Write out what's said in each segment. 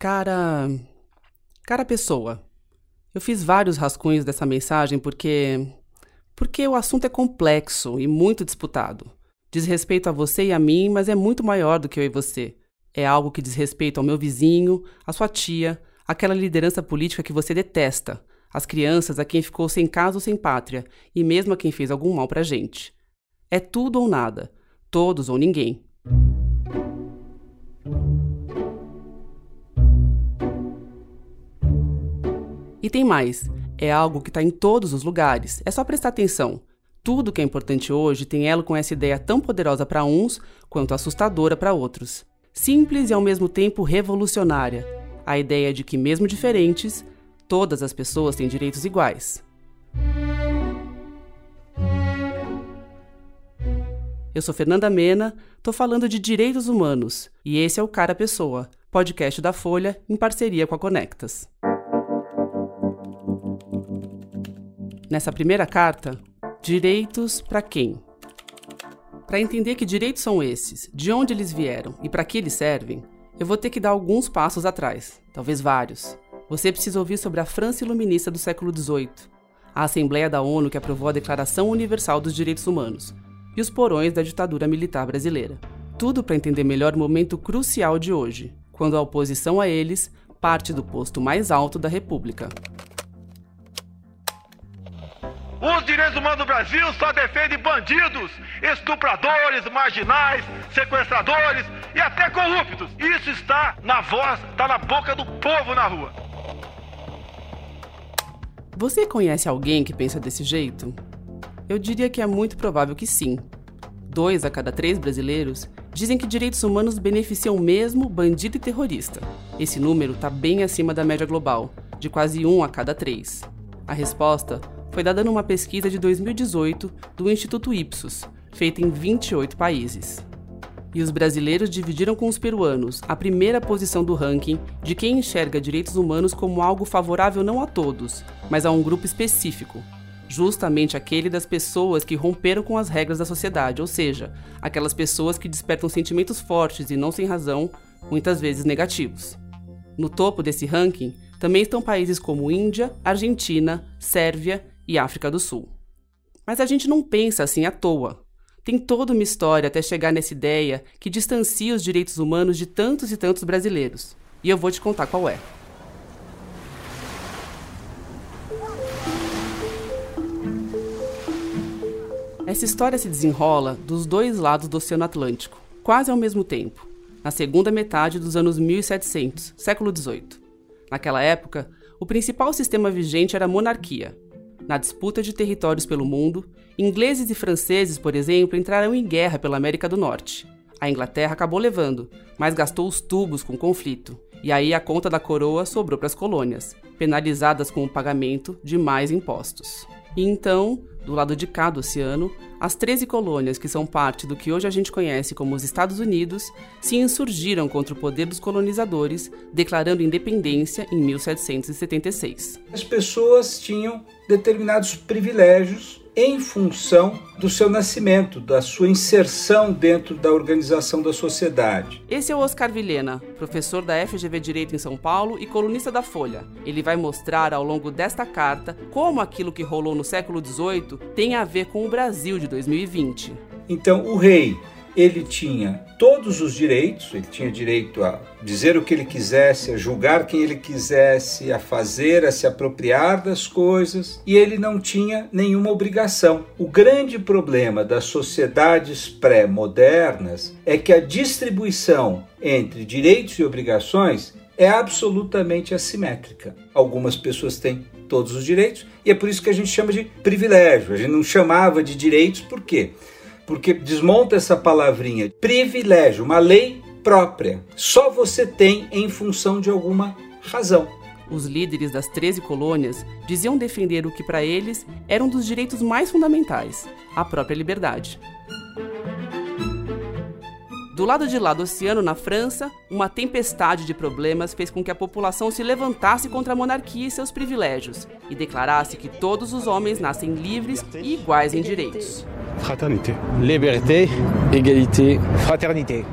Cara. Cara pessoa. Eu fiz vários rascunhos dessa mensagem porque. Porque o assunto é complexo e muito disputado. Diz respeito a você e a mim, mas é muito maior do que eu e você. É algo que diz respeito ao meu vizinho, à sua tia, aquela liderança política que você detesta, as crianças a quem ficou sem casa ou sem pátria, e mesmo a quem fez algum mal pra gente. É tudo ou nada, todos ou ninguém. E tem mais, é algo que está em todos os lugares, é só prestar atenção. Tudo que é importante hoje tem elo com essa ideia tão poderosa para uns quanto assustadora para outros. Simples e ao mesmo tempo revolucionária. A ideia de que, mesmo diferentes, todas as pessoas têm direitos iguais. Eu sou Fernanda Mena, tô falando de direitos humanos e esse é o Cara Pessoa, podcast da Folha em parceria com a Conectas. Nessa primeira carta, direitos para quem? Para entender que direitos são esses, de onde eles vieram e para que eles servem, eu vou ter que dar alguns passos atrás, talvez vários. Você precisa ouvir sobre a França Iluminista do século XVIII, a Assembleia da ONU que aprovou a Declaração Universal dos Direitos Humanos e os porões da ditadura militar brasileira. Tudo para entender melhor o momento crucial de hoje, quando a oposição a eles parte do posto mais alto da República. Os direitos humanos do Brasil só defendem bandidos, estupradores, marginais, sequestradores e até corruptos. Isso está na voz, está na boca do povo na rua. Você conhece alguém que pensa desse jeito? Eu diria que é muito provável que sim. Dois a cada três brasileiros dizem que direitos humanos beneficiam mesmo bandido e terrorista. Esse número está bem acima da média global, de quase um a cada três. A resposta foi dada numa pesquisa de 2018 do Instituto Ipsos, feita em 28 países e os brasileiros dividiram com os peruanos a primeira posição do ranking de quem enxerga direitos humanos como algo favorável não a todos, mas a um grupo específico, justamente aquele das pessoas que romperam com as regras da sociedade, ou seja, aquelas pessoas que despertam sentimentos fortes e não sem razão, muitas vezes negativos. No topo desse ranking também estão países como Índia, Argentina, Sérvia e África do Sul. Mas a gente não pensa assim à toa. Tem toda uma história até chegar nessa ideia que distancia os direitos humanos de tantos e tantos brasileiros. E eu vou te contar qual é. Essa história se desenrola dos dois lados do Oceano Atlântico, quase ao mesmo tempo, na segunda metade dos anos 1700, século XVIII. Naquela época, o principal sistema vigente era a monarquia, na disputa de territórios pelo mundo, ingleses e franceses, por exemplo, entraram em guerra pela América do Norte. A Inglaterra acabou levando, mas gastou os tubos com o conflito. E aí a conta da coroa sobrou para as colônias, penalizadas com o pagamento de mais impostos. E então, do lado de cá do oceano, as 13 colônias que são parte do que hoje a gente conhece como os Estados Unidos se insurgiram contra o poder dos colonizadores, declarando independência em 1776. As pessoas tinham determinados privilégios em função do seu nascimento, da sua inserção dentro da organização da sociedade. Esse é o Oscar Vilhena, professor da FGV Direito em São Paulo e colunista da Folha. Ele vai mostrar ao longo desta carta como aquilo que rolou no século XVIII tem a ver com o Brasil de 2020. Então, o rei ele tinha todos os direitos, ele tinha direito a dizer o que ele quisesse, a julgar quem ele quisesse, a fazer, a se apropriar das coisas, e ele não tinha nenhuma obrigação. O grande problema das sociedades pré-modernas é que a distribuição entre direitos e obrigações é absolutamente assimétrica. Algumas pessoas têm todos os direitos e é por isso que a gente chama de privilégio. A gente não chamava de direitos por quê? Porque desmonta essa palavrinha. Privilégio, uma lei própria. Só você tem em função de alguma razão. Os líderes das 13 colônias diziam defender o que para eles era um dos direitos mais fundamentais, a própria liberdade. Do lado de lá do oceano, na França, uma tempestade de problemas fez com que a população se levantasse contra a monarquia e seus privilégios e declarasse que todos os homens nascem livres e iguais em direitos. Fraternité. Liberté, égalité, fraternité.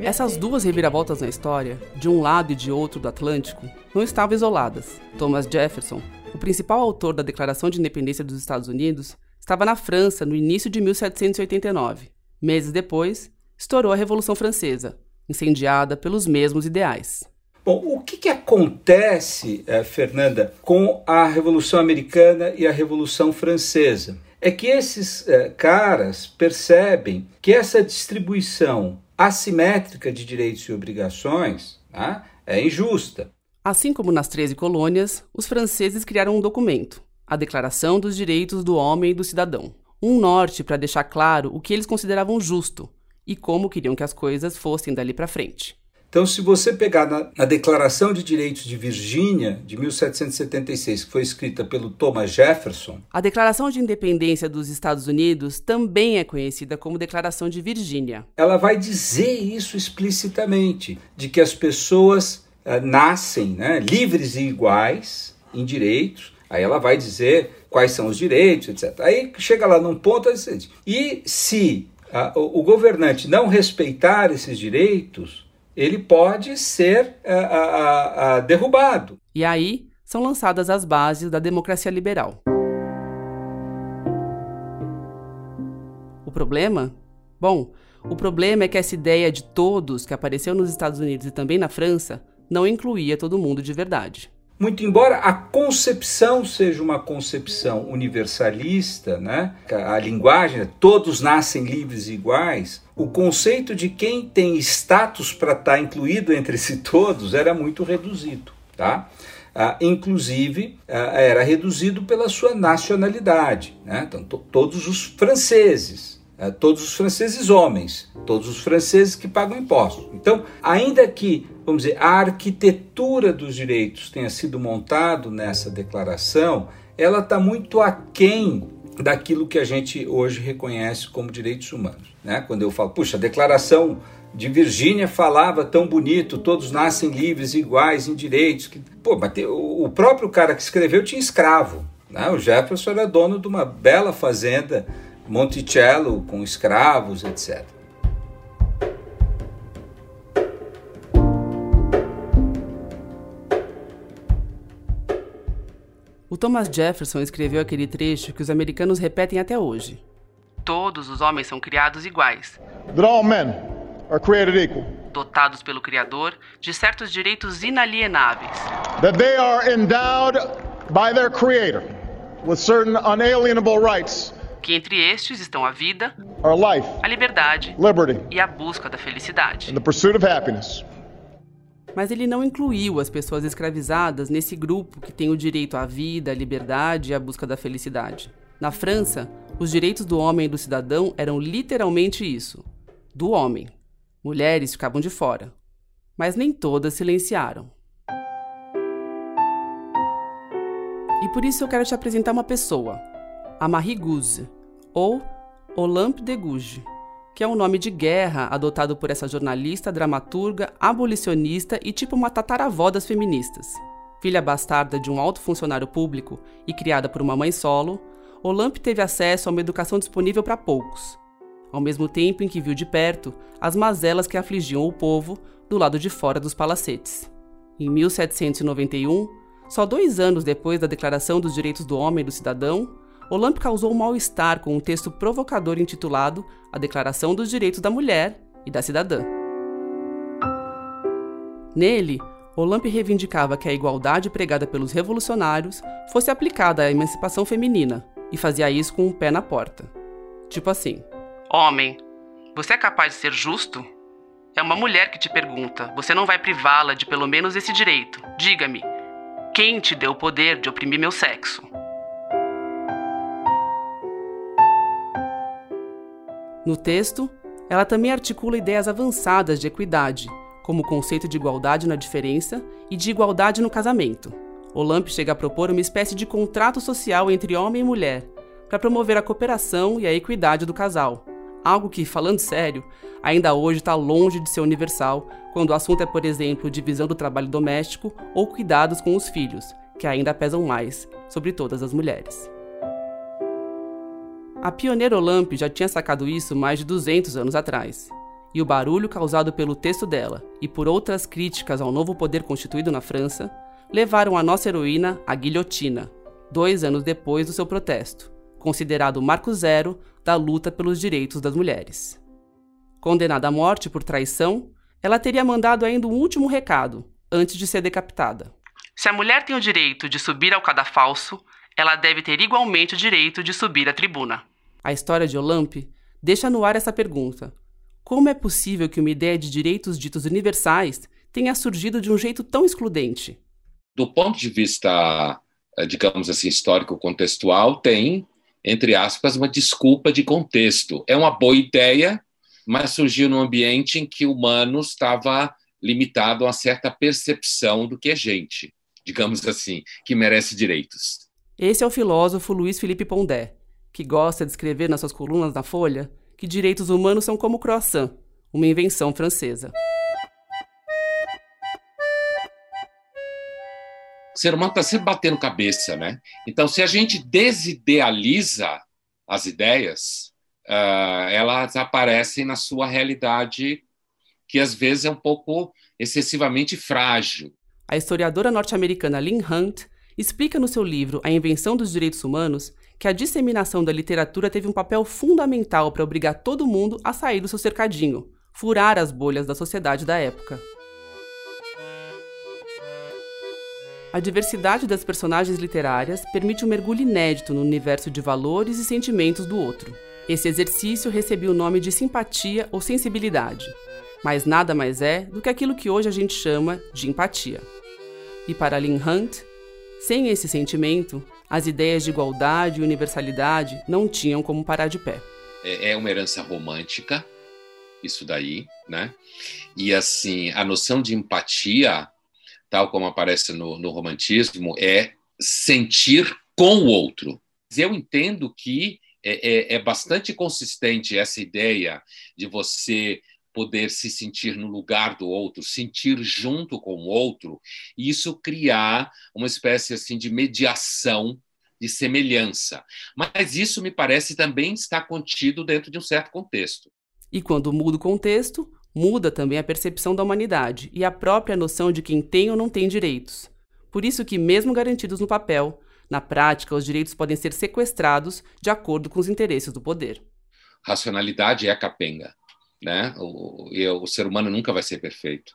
Essas duas reviravoltas na história, de um lado e de outro do Atlântico, não estavam isoladas. Thomas Jefferson, o principal autor da Declaração de Independência dos Estados Unidos, estava na França no início de 1789. Meses depois, estourou a Revolução Francesa, incendiada pelos mesmos ideais. Bom, o que, que acontece, eh, Fernanda, com a Revolução Americana e a Revolução Francesa? É que esses eh, caras percebem que essa distribuição assimétrica de direitos e obrigações né, é injusta. Assim como nas 13 colônias, os franceses criaram um documento, a Declaração dos Direitos do Homem e do Cidadão. Um norte para deixar claro o que eles consideravam justo e como queriam que as coisas fossem dali para frente. Então, se você pegar na, na, Declaração de Direitos de Virgínia, de 1776, que foi escrita pelo Thomas Jefferson. A Declaração de Independência dos Estados Unidos também é conhecida como Declaração de Virgínia. Ela vai dizer isso explicitamente: de que as pessoas uh, nascem né, livres e iguais em direitos. Aí ela vai dizer quais são os direitos, etc. Aí chega lá num ponto e se o, governante não respeitar esses direitos ele pode ser a, derrubado. E aí são lançadas as bases da democracia liberal. O problema? Bom, o problema é que essa ideia de todos que apareceu nos Estados Unidos e também na França não incluía todo mundo de verdade. Muito embora a concepção seja uma concepção universalista, né? a linguagem, todos nascem livres e iguais, o conceito de quem tem status para estar tá incluído entre esses todos era muito reduzido. Tá? Ah, inclusive, ah, era reduzido pela sua nacionalidade. Né? Então, todos os franceses é, todos os franceses homens, todos os franceses que pagam impostos. Então, ainda que, vamos dizer, a arquitetura dos direitos tenha sido montado nessa declaração, ela está muito aquém daquilo que a gente hoje reconhece como direitos humanos. Né? Quando eu falo, puxa, a declaração de Virgínia falava tão bonito, todos nascem livres iguais em direitos. Que, pô, mas o próprio cara que escreveu tinha escravo. Né? O Jefferson era dono de uma bela fazenda Monticello com escravos, etc. O Thomas Jefferson escreveu aquele trecho que os americanos repetem até hoje. Todos os homens são criados iguais. That all men are created equal. Dotados pelo Criador de certos direitos inalienáveis. That they are endowed by their Creator with certain unalienable rights que entre estes estão a vida, life, a liberdade liberty, e a busca da felicidade. Mas ele não incluiu as pessoas escravizadas nesse grupo que tem o direito à vida, à liberdade e à busca da felicidade. Na França, os direitos do homem e do cidadão eram literalmente isso: do homem. Mulheres ficavam de fora. Mas nem todas silenciaram. E por isso eu quero te apresentar uma pessoa, a Marie Gouze, ou Olympe de Gouges, que é um nome de guerra adotado por essa jornalista, dramaturga, abolicionista e tipo uma tataravó das feministas. Filha bastarda de um alto funcionário público e criada por uma mãe solo, Olympe teve acesso a uma educação disponível para poucos, ao mesmo tempo em que viu de perto as mazelas que afligiam o povo do lado de fora dos palacetes. Em 1791, só dois anos depois da Declaração dos Direitos do Homem e do Cidadão, Olamp causou mal-estar com um texto provocador intitulado A Declaração dos Direitos da Mulher e da Cidadã. Nele, Olamp reivindicava que a igualdade pregada pelos revolucionários fosse aplicada à emancipação feminina e fazia isso com um pé na porta. Tipo assim: Homem, você é capaz de ser justo? É uma mulher que te pergunta. Você não vai privá-la de pelo menos esse direito. Diga-me, quem te deu o poder de oprimir meu sexo? No texto, ela também articula ideias avançadas de equidade, como o conceito de igualdade na diferença e de igualdade no casamento. Olamp chega a propor uma espécie de contrato social entre homem e mulher, para promover a cooperação e a equidade do casal. Algo que, falando sério, ainda hoje está longe de ser universal quando o assunto é, por exemplo, divisão do trabalho doméstico ou cuidados com os filhos, que ainda pesam mais sobre todas as mulheres. A pioneira Olamp já tinha sacado isso mais de 200 anos atrás. e o barulho causado pelo texto dela e por outras críticas ao novo poder constituído na França levaram a nossa heroína à guilhotina, dois anos depois do seu protesto, considerado o marco zero da luta pelos direitos das mulheres. Condenada à morte por traição, ela teria mandado ainda um último recado antes de ser decapitada. Se a mulher tem o direito de subir ao cadafalso, ela deve ter igualmente o direito de subir à tribuna. A história de Olampe deixa no ar essa pergunta: como é possível que uma ideia de direitos ditos universais tenha surgido de um jeito tão excludente? Do ponto de vista, eh, digamos assim, histórico-contextual, tem, entre aspas, uma desculpa de contexto. É uma boa ideia, mas surgiu num ambiente em que o humano estava limitado a uma certa percepção do que é gente, digamos assim, que merece direitos. Esse é o filósofo Luiz Felipe Pondé, que gosta de escrever nas suas colunas na Folha que direitos humanos são como croissant, uma invenção francesa. O ser humano está sempre batendo cabeça, né? Então, se a gente desidealiza as ideias, uh, elas aparecem na sua realidade, que às vezes é um pouco excessivamente frágil. A historiadora norte-americana Lynn Hunt explica no seu livro A Invenção dos Direitos Humanos que a disseminação da literatura teve um papel fundamental para obrigar todo mundo a sair do seu cercadinho, furar as bolhas da sociedade da época. A diversidade das personagens literárias permite um mergulho inédito no universo de valores e sentimentos do outro. Esse exercício recebeu o nome de simpatia ou sensibilidade, mas nada mais é do que aquilo que hoje a gente chama de empatia. E para Lynn Hunt, sem esse sentimento, as ideias de igualdade e universalidade não tinham como parar de pé. É, é uma herança romântica, isso daí, né? E assim, a noção de empatia, tal como aparece no, no romantismo, é sentir com o outro. Eu entendo que é, é, é, bastante consistente essa ideia de você poder se sentir no lugar do outro, sentir junto com o outro, e isso criar uma espécie assim de mediação de semelhança. Mas isso me parece também está contido dentro de um certo contexto. E quando muda o contexto, muda também a percepção da humanidade e a própria noção de quem tem ou não tem direitos. Por isso que mesmo garantidos no papel, na prática os direitos podem ser sequestrados de acordo com os interesses do poder. Racionalidade é capenga né? O, o ser humano nunca vai ser perfeito.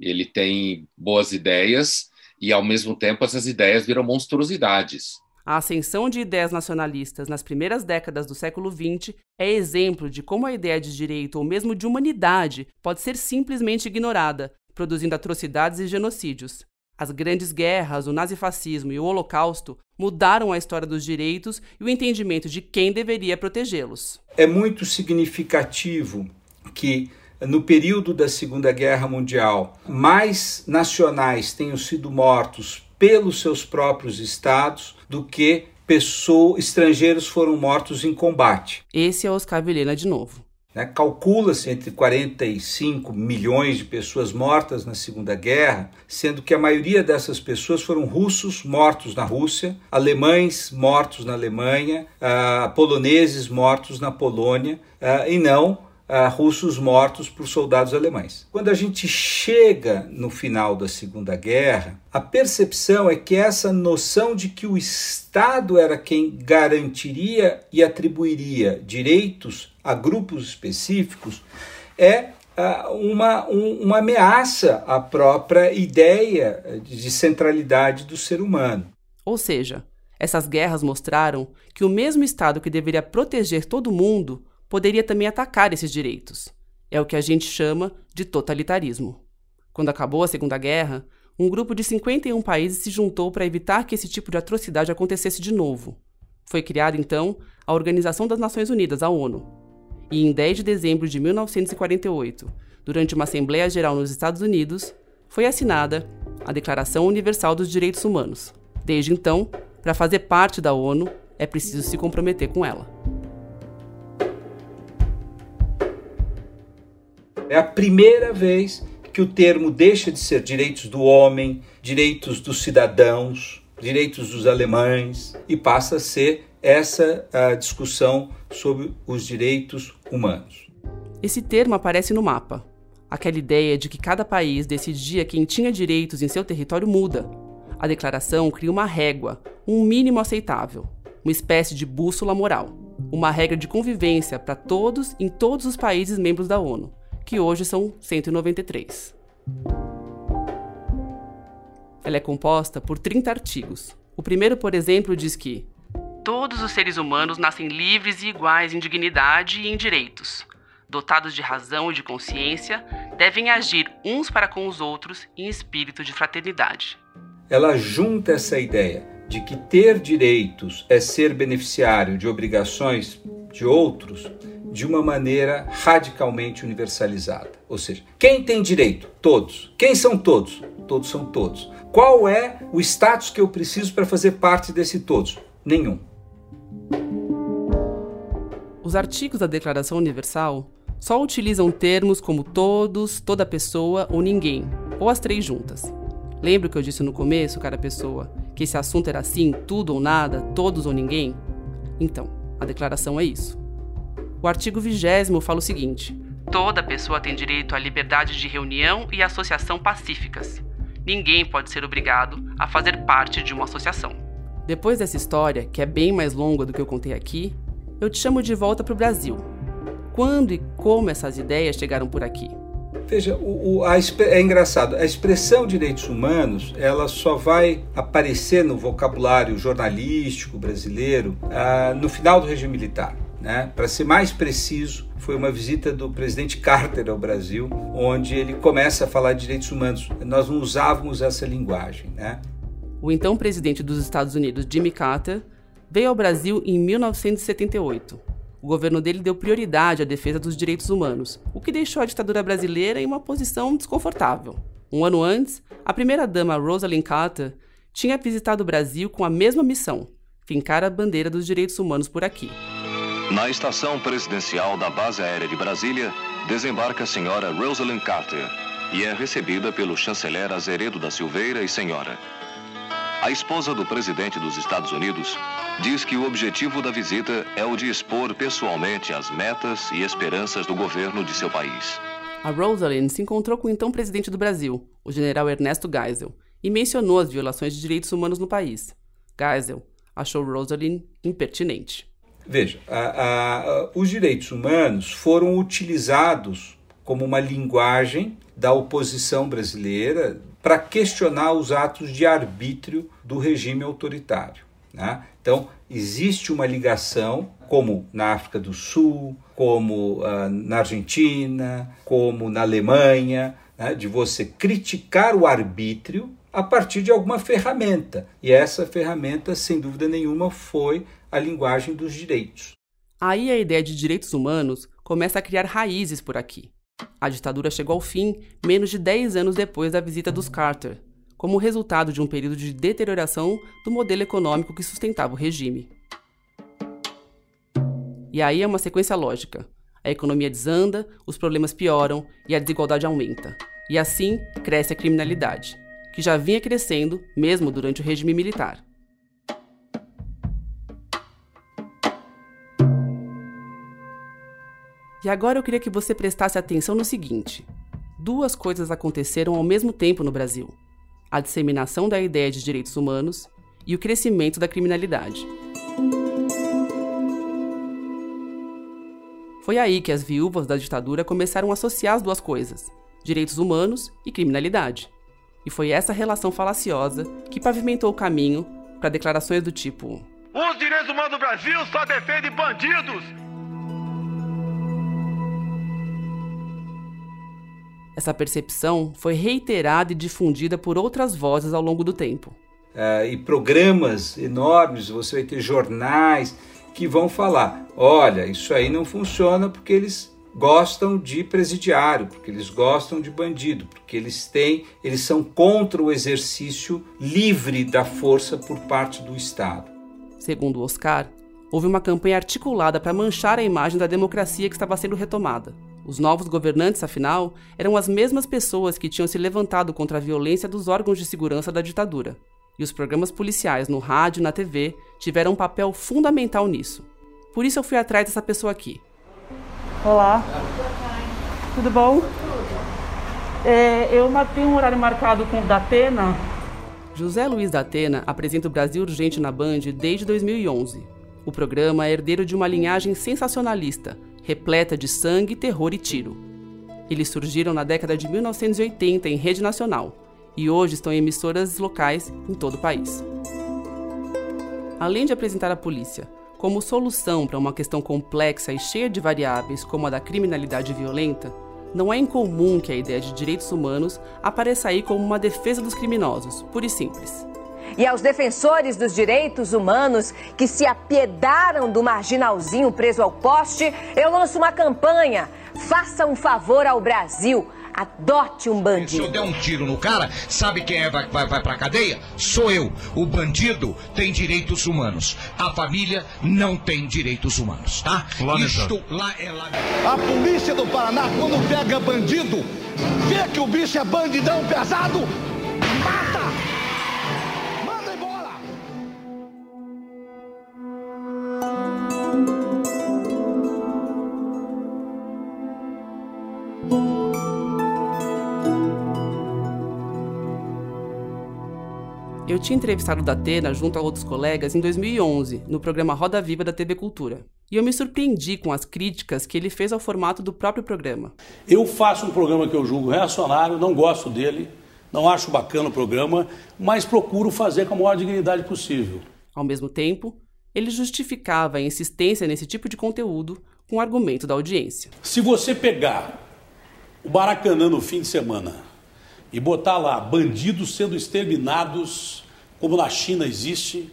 Ele tem boas ideias e, ao mesmo tempo, essas ideias viram monstruosidades. A ascensão de ideias nacionalistas nas primeiras décadas do século XX é exemplo de como a ideia de direito ou mesmo de humanidade pode ser simplesmente ignorada, produzindo atrocidades e genocídios. As grandes guerras, o nazifascismo e o Holocausto mudaram a história dos direitos e o entendimento de quem deveria protegê-los. É muito significativo que no período da Segunda Guerra Mundial, mais nacionais tenham sido mortos pelos seus próprios estados do que pessoas, estrangeiros foram mortos em combate. Esse é Oscar Vilhena de novo. Né? Calcula-se entre 45 milhões de pessoas mortas na Segunda Guerra, sendo que a maioria dessas pessoas foram russos mortos na Rússia, alemães mortos na Alemanha, uh, poloneses mortos na Polônia, uh, e não uh, russos mortos por soldados alemães. Quando a gente chega no final da Segunda Guerra, a percepção é que essa noção de que o Estado era quem garantiria e atribuiria direitos a grupos específicos é uh, uma, um, uma ameaça à própria ideia de centralidade do ser humano. Ou seja, essas guerras mostraram que o mesmo Estado que deveria proteger todo mundo poderia também atacar esses direitos. É o que a gente chama de totalitarismo. Quando acabou a Segunda Guerra, um grupo de 51 países se juntou para evitar que esse tipo de atrocidade acontecesse de novo. Foi criada, então, a Organização das Nações Unidas, a ONU. E em 10 de dezembro de 1948, durante uma Assembleia Geral nos Estados Unidos, foi assinada a Declaração Universal dos Direitos Humanos. Desde então, para fazer parte da ONU, é preciso se comprometer com ela. É a primeira vez que o termo deixa de ser direitos do homem, direitos dos cidadãos, direitos dos alemães e passa a ser essa a discussão sobre os direitos humanos. Esse termo aparece no mapa. Aquela ideia de que cada país decidia quem tinha direitos em seu território muda. A declaração cria uma régua, um mínimo aceitável, uma espécie de bússola moral, uma regra de convivência para todos em todos os países membros da ONU, que hoje são 193. Ela é composta por 30 artigos. O primeiro, por exemplo, diz que todos os seres humanos nascem livres e iguais em dignidade e em direitos. Dotados de razão e de consciência, devem agir uns para com os outros em espírito de fraternidade. Ela junta essa ideia de que ter direitos é ser beneficiário de obrigações de outros de uma maneira radicalmente universalizada. Ou seja, quem tem direito? Todos. Quem são todos? Todos são todos. Qual é o status que eu preciso para fazer parte desse todos? Nenhum. Os artigos da Declaração Universal só utilizam termos como todos, toda pessoa ou ninguém, ou as três juntas. Lembra que eu disse no começo, cara pessoa, que esse assunto era assim, tudo ou nada, todos ou ninguém? Então, a declaração é isso. O artigo 20 fala o seguinte: Toda pessoa tem direito à liberdade de reunião e associação pacíficas. Ninguém pode ser obrigado a fazer parte de uma associação. Depois dessa história, que é bem mais longa do que eu contei aqui, eu te chamo de volta para o Brasil. Quando e como essas ideias chegaram por aqui? Veja, o, o, a, é engraçado. A expressão direitos humanos ela só vai aparecer no vocabulário jornalístico brasileiro ah, no final do regime militar. Né? Para ser mais preciso, foi uma visita do presidente Carter ao Brasil, onde ele começa a falar de direitos humanos. Nós não usávamos essa linguagem. Né? O então presidente dos Estados Unidos, Jimmy Carter, veio ao Brasil em 1978. O governo dele deu prioridade à defesa dos direitos humanos, o que deixou a ditadura brasileira em uma posição desconfortável. Um ano antes, a primeira-dama Rosalind Carter tinha visitado o Brasil com a mesma missão: fincar a bandeira dos direitos humanos por aqui. Na estação presidencial da Base Aérea de Brasília, desembarca a senhora Rosalind Carter e é recebida pelo chanceler Azeredo da Silveira e senhora. A esposa do presidente dos Estados Unidos diz que o objetivo da visita é o de expor pessoalmente as metas e esperanças do governo de seu país. A Rosalind se encontrou com o então presidente do Brasil, o general Ernesto Geisel, e mencionou as violações de direitos humanos no país. Geisel achou Rosalind impertinente. Veja, a, a, os direitos humanos foram utilizados como uma linguagem da oposição brasileira para questionar os atos de arbítrio do regime autoritário. Né? Então, existe uma ligação, como na África do Sul, como uh, na Argentina, como na Alemanha, né? de você criticar o arbítrio a partir de alguma ferramenta. E essa ferramenta, sem dúvida nenhuma, foi a linguagem dos direitos. Aí a ideia de direitos humanos começa a criar raízes por aqui. A ditadura chegou ao fim menos de 10 anos depois da visita dos Carter, como resultado de um período de deterioração do modelo econômico que sustentava o regime. E aí é uma sequência lógica. A economia desanda, os problemas pioram e a desigualdade aumenta. E assim cresce a criminalidade, que já vinha crescendo mesmo durante o regime militar. E agora eu queria que você prestasse atenção no seguinte: duas coisas aconteceram ao mesmo tempo no Brasil: a disseminação da ideia de direitos humanos e o crescimento da criminalidade. Foi aí que as viúvas da ditadura começaram a associar as duas coisas, direitos humanos e criminalidade. E foi essa relação falaciosa que pavimentou o caminho para declarações do tipo: Os direitos humanos do Brasil só defendem bandidos Essa percepção foi reiterada e difundida por outras vozes ao longo do tempo. Uh, e programas enormes, você vai ter jornais que vão falar: olha, isso aí não funciona porque eles gostam de presidiário, porque eles gostam de bandido, porque eles têm, eles são contra o exercício livre da força por parte do Estado. Segundo Oscar, houve uma campanha articulada para manchar a imagem da democracia que estava sendo retomada. Os novos governantes, afinal, eram as mesmas pessoas que tinham se levantado contra a violência dos órgãos de segurança da ditadura. E os programas policiais no rádio e na TV tiveram um papel fundamental nisso. Por isso eu fui atrás dessa pessoa aqui. Olá. tudo bom? É, eu tenho um horário marcado com o Datena. José Luiz Datena apresenta o Brasil Urgente na Band desde 2011. O programa é herdeiro de uma linhagem sensacionalista, repleta de sangue, terror e tiro. Eles surgiram na década de 1980 em rede nacional e hoje estão em emissoras locais em todo o país. Além de apresentar a polícia como solução para uma questão complexa e cheia de variáveis como a da criminalidade violenta, não é incomum que a ideia de direitos humanos apareça aí como uma defesa dos criminosos, pura e simples. E aos defensores dos direitos humanos que se apiedaram do marginalzinho preso ao poste, eu lanço uma campanha. Faça um favor ao Brasil. Adote um bandido. Se eu der um tiro no cara, sabe quem é vai, vai, vai pra cadeia? Sou eu. O bandido tem direitos humanos. A família não tem direitos humanos, tá? Isto lá é lá. A polícia do Paraná, quando pega bandido, vê que o bicho é bandidão pesado, Eu tinha entrevistado da Atena junto a outros colegas em 2011, no programa Roda Viva da TV Cultura. E eu me surpreendi com as críticas que ele fez ao formato do próprio programa. Eu faço um programa que eu julgo reacionário, não gosto dele, não acho bacana o programa, mas procuro fazer com a maior dignidade possível. Ao mesmo tempo, ele justificava a insistência nesse tipo de conteúdo com o argumento da audiência. Se você pegar o Maracanã no fim de semana e botar lá bandidos sendo exterminados, como na China existe,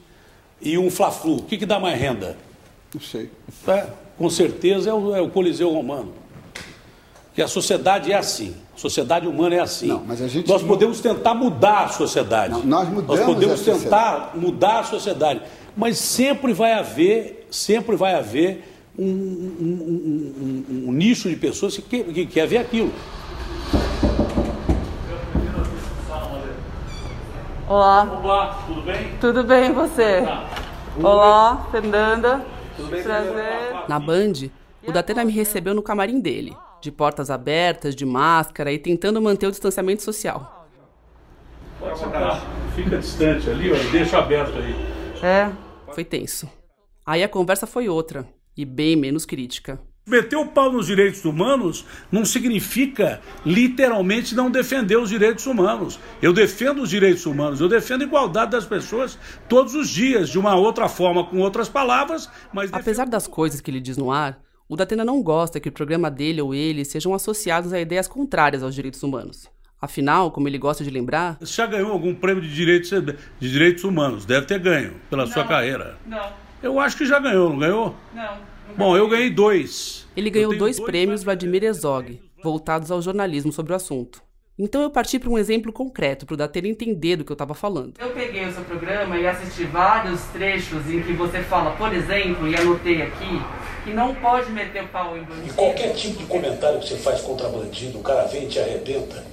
e um Fla-Flu, o que, que dá mais renda? Não sei. É, com certeza é o, é o Coliseu Romano. Que a sociedade é assim. A sociedade humana é assim. Não, mas a gente nós podemos tentar mudar a sociedade. Não, nós mudamos podemos tentar mudar a sociedade. Mas sempre vai haver, sempre vai haver um, um- um- um- um nicho de pessoas que, que, que quer ver aquilo. Olá, Olá, tudo bem? tudo bem você? Olá, Fernanda. Prazer. Na Band, o Datena me recebeu no camarim dele, de portas abertas, de máscara e tentando manter o distanciamento social. Fica distante ali, ó, deixa aberto aí. É, foi tenso. Aí a conversa foi outra, e bem menos crítica. Meter o pau nos direitos humanos não significa literalmente não defender os direitos humanos. Eu defendo os direitos humanos, eu defendo a igualdade das pessoas todos os dias, de uma outra forma, com outras palavras, mas. Apesar das coisas que ele diz no ar, o Datena não gosta que o programa dele ou ele sejam associados a ideias contrárias aos direitos humanos. Afinal, como ele gosta de lembrar, Você já ganhou algum prêmio de direitos, de direitos humanos? Deve ter ganho pela sua carreira. Não. Eu acho que já ganhou, não ganhou? Não. Bom, eu ganhei dois. Ele ganhou tenho dois prêmios Vladimir Herzog, voltados ao jornalismo sobre o assunto. Então eu parti para um exemplo concreto para o Datena entender do que eu estava falando. Eu peguei o seu programa e assisti vários trechos em que você fala, por exemplo, e anotei aqui, que não pode meter o pau em bandido. Qualquer tipo de comentário que você faz contra bandido, o cara vem e te arrebenta.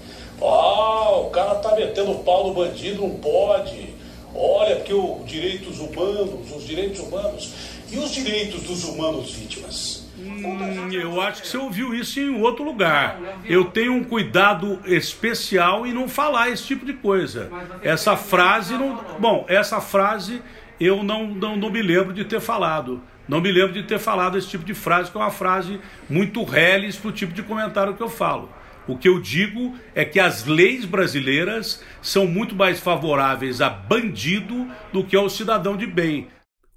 Ah, o cara tá metendo o pau no bandido, não pode. Olha, porque os direitos humanos, os direitos humanos. E os direitos dos humanos vítimas? Hum, eu acho que você ouviu isso em outro lugar. Eu tenho um cuidado especial em não falar esse tipo de coisa. Essa frase não. Bom, essa frase eu não, não, não me lembro de ter falado. Não me lembro de ter falado esse tipo de frase, que é uma frase muito reles para o tipo de comentário que eu falo. O que eu digo é que as leis brasileiras são muito mais favoráveis a bandido do que ao cidadão de bem.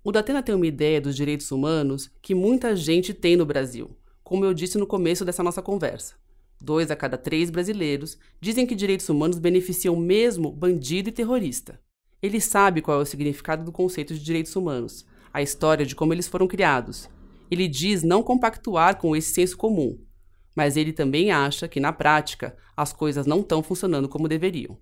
O Datena tem uma ideia dos direitos humanos que muita gente tem no Brasil, como eu disse no começo dessa nossa conversa. Dois a cada três brasileiros dizem que direitos humanos beneficiam mesmo bandido e terrorista. Ele sabe qual é o significado do conceito de direitos humanos, a história de como eles foram criados. Ele diz não compactuar com esse senso comum, mas ele também acha que, na prática, as coisas não estão funcionando como deveriam.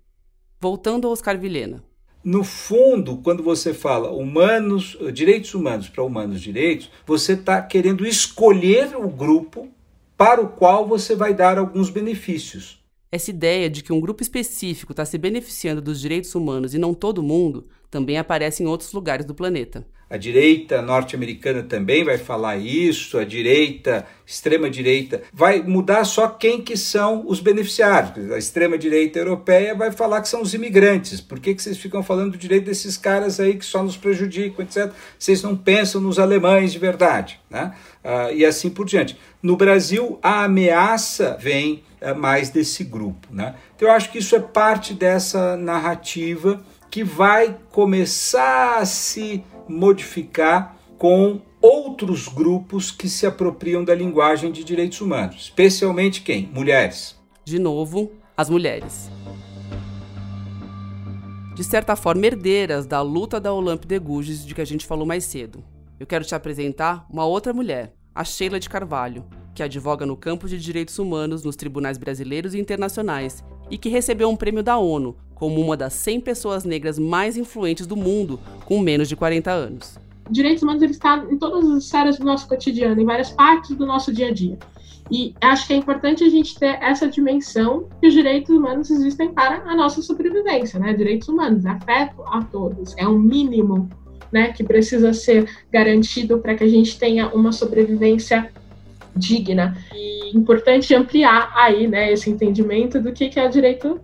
Voltando ao Oscar Vilhena. No fundo, quando você fala humanos, direitos humanos para humanos direitos, você está querendo escolher o grupo para o qual você vai dar alguns benefícios. Essa ideia de que um grupo específico está se beneficiando dos direitos humanos e não todo mundo também aparece em outros lugares do planeta. A direita norte-americana também vai falar isso, a direita, extrema-direita, vai mudar só quem que são os beneficiários. A extrema-direita europeia vai falar que são os imigrantes. Por que, que vocês ficam falando do direito desses caras aí que só nos prejudicam, etc. Vocês não pensam nos alemães de verdade, né? Uh, e assim por diante. No Brasil, a ameaça vem uh, mais desse grupo, né? Então eu acho que isso é parte dessa narrativa que vai começar a se modificar com outros grupos que se apropriam da linguagem de direitos humanos, especialmente quem? Mulheres. De novo, as mulheres. De certa forma, herdeiras da luta da Olympe de Gouges de que a gente falou mais cedo. Eu quero te apresentar uma outra mulher, a Sheila de Carvalho, que advoga no campo de direitos humanos nos tribunais brasileiros e internacionais e que recebeu um prêmio da ONU como uma das 100 pessoas negras mais influentes do mundo com menos de 40 anos. Direitos humanos ele está em todas as esferas do nosso cotidiano, em várias partes do nosso dia a dia. E acho que é importante a gente ter essa dimensão que os direitos humanos existem para a nossa sobrevivência, né? Direitos humanos, afeto a todos, é um mínimo, né, que precisa ser garantido para que a gente tenha uma sobrevivência digna. E importante ampliar aí, né, esse entendimento do que, que é direito,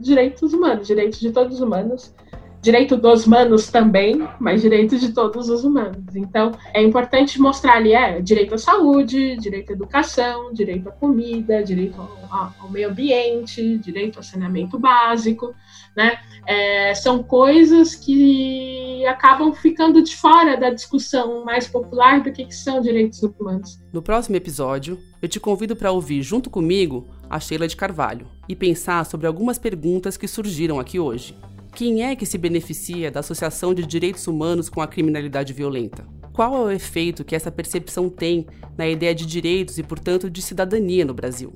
direitos humanos, direitos de todos os humanos, direito dos humanos também, mas direito de todos os humanos. Então, é importante mostrar ali, é, direito à saúde, direito à educação, direito à comida, direito ao, ao meio ambiente, direito ao saneamento básico, né? É, são coisas que acabam ficando de fora da discussão mais popular do que, que são direitos humanos. No próximo episódio, eu te convido para ouvir junto comigo a Sheila de Carvalho e pensar sobre algumas perguntas que surgiram aqui hoje. Quem é que se beneficia da associação de direitos humanos com a criminalidade violenta? Qual é o efeito que essa percepção tem na ideia de direitos e, portanto, de cidadania no Brasil?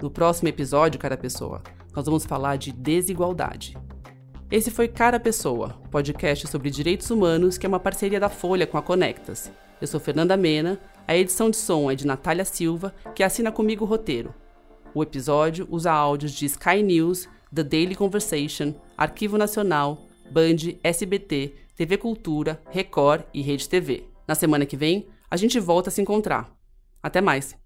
No próximo episódio, cara pessoa, nós vamos falar de desigualdade. Esse foi Cara Pessoa, podcast sobre direitos humanos que é uma parceria da Folha com a Conectas. Eu sou Fernanda Mena, a edição de som é de Natália Silva, que assina comigo o roteiro. O episódio usa áudios de Sky News, The Daily Conversation, Arquivo Nacional, Band, SBT, TV Cultura, Record e Rede TV. Na semana que vem, a gente volta a se encontrar. Até mais!